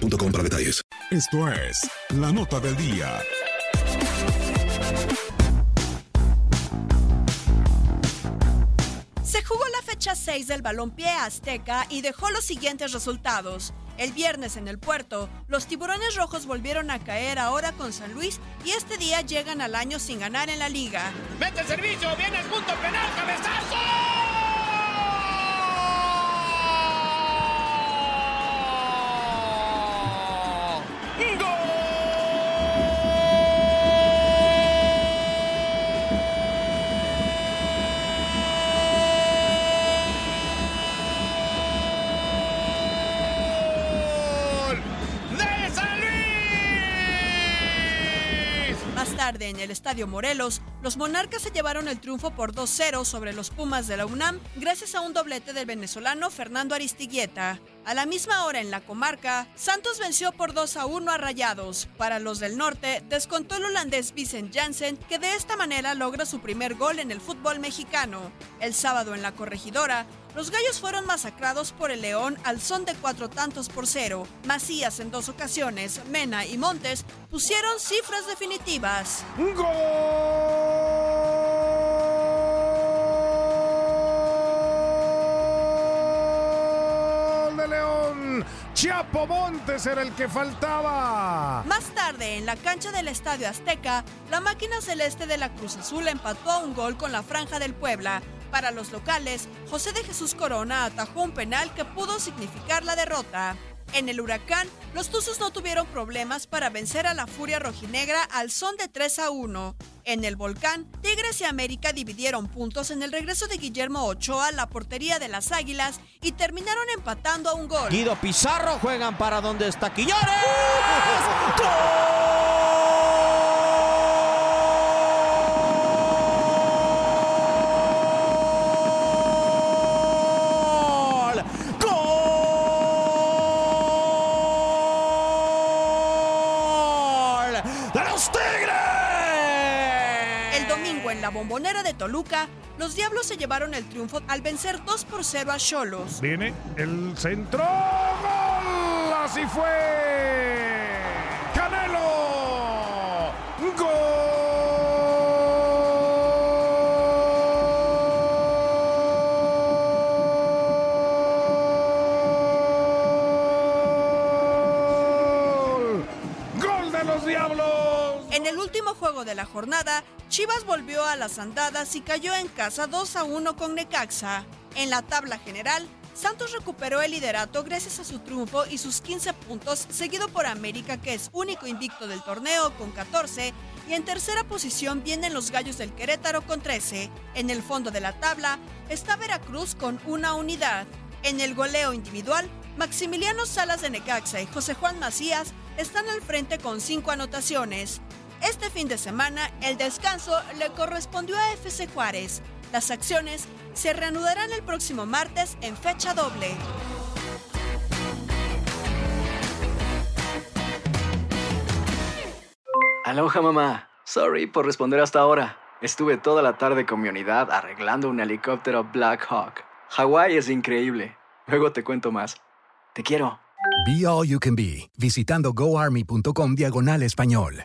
para detalles. Esto es la nota del día. Se jugó la fecha 6 del balompié azteca y dejó los siguientes resultados. El viernes en el puerto, los tiburones rojos volvieron a caer ahora con San Luis y este día llegan al año sin ganar en la liga. Mete el servicio, viene el punto penal, cabezazo. Tarde, en el Estadio Morelos, los monarcas se llevaron el triunfo por 2-0 sobre los Pumas de la UNAM gracias a un doblete del venezolano Fernando Aristiguieta. A la misma hora en la comarca, Santos venció por 2-1 a Rayados. Para los del norte, descontó el holandés Vincent Janssen, que de esta manera logra su primer gol en el fútbol mexicano. El sábado en la corregidora, los gallos fueron masacrados por el León al son de cuatro tantos por cero. Macías en dos ocasiones, Mena y Montes pusieron cifras definitivas. ¡Gol de León! Chapo Montes era el que faltaba. Más tarde, en la cancha del Estadio Azteca, la máquina celeste de la Cruz Azul empató a un gol con la franja del Puebla. Para los locales, José de Jesús Corona atajó un penal que pudo significar la derrota. En el huracán, los Tuzos no tuvieron problemas para vencer a la Furia Rojinegra al son de 3 a 1. En el volcán, Tigres y América dividieron puntos en el regreso de Guillermo Ochoa a la portería de las Águilas y terminaron empatando a un gol. Guido Pizarro juegan para donde está Quiñones. ¡Gol! ¡Gol! ¡De los Tigres! El en la bombonera de Toluca, los Diablos se llevaron el triunfo al vencer 2 por 0 a Cholos. Viene el centro. ¡Gol! Así fue. En el último juego de la jornada, Chivas volvió a las andadas y cayó en casa 2 a 1 con Necaxa. En la tabla general, Santos recuperó el liderato gracias a su triunfo y sus 15 puntos, seguido por América, que es único invicto del torneo con 14, y en tercera posición vienen los Gallos del Querétaro con 13. En el fondo de la tabla está Veracruz con una unidad. En el goleo individual, Maximiliano Salas de Necaxa y José Juan Macías están al frente con cinco anotaciones. Este fin de semana, el descanso le correspondió a FC Juárez. Las acciones se reanudarán el próximo martes en fecha doble. Aloha mamá. Sorry por responder hasta ahora. Estuve toda la tarde con mi unidad arreglando un helicóptero Black Hawk. Hawái es increíble. Luego te cuento más. Te quiero. Be All You Can Be, visitando goarmy.com diagonal español.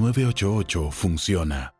988 funciona.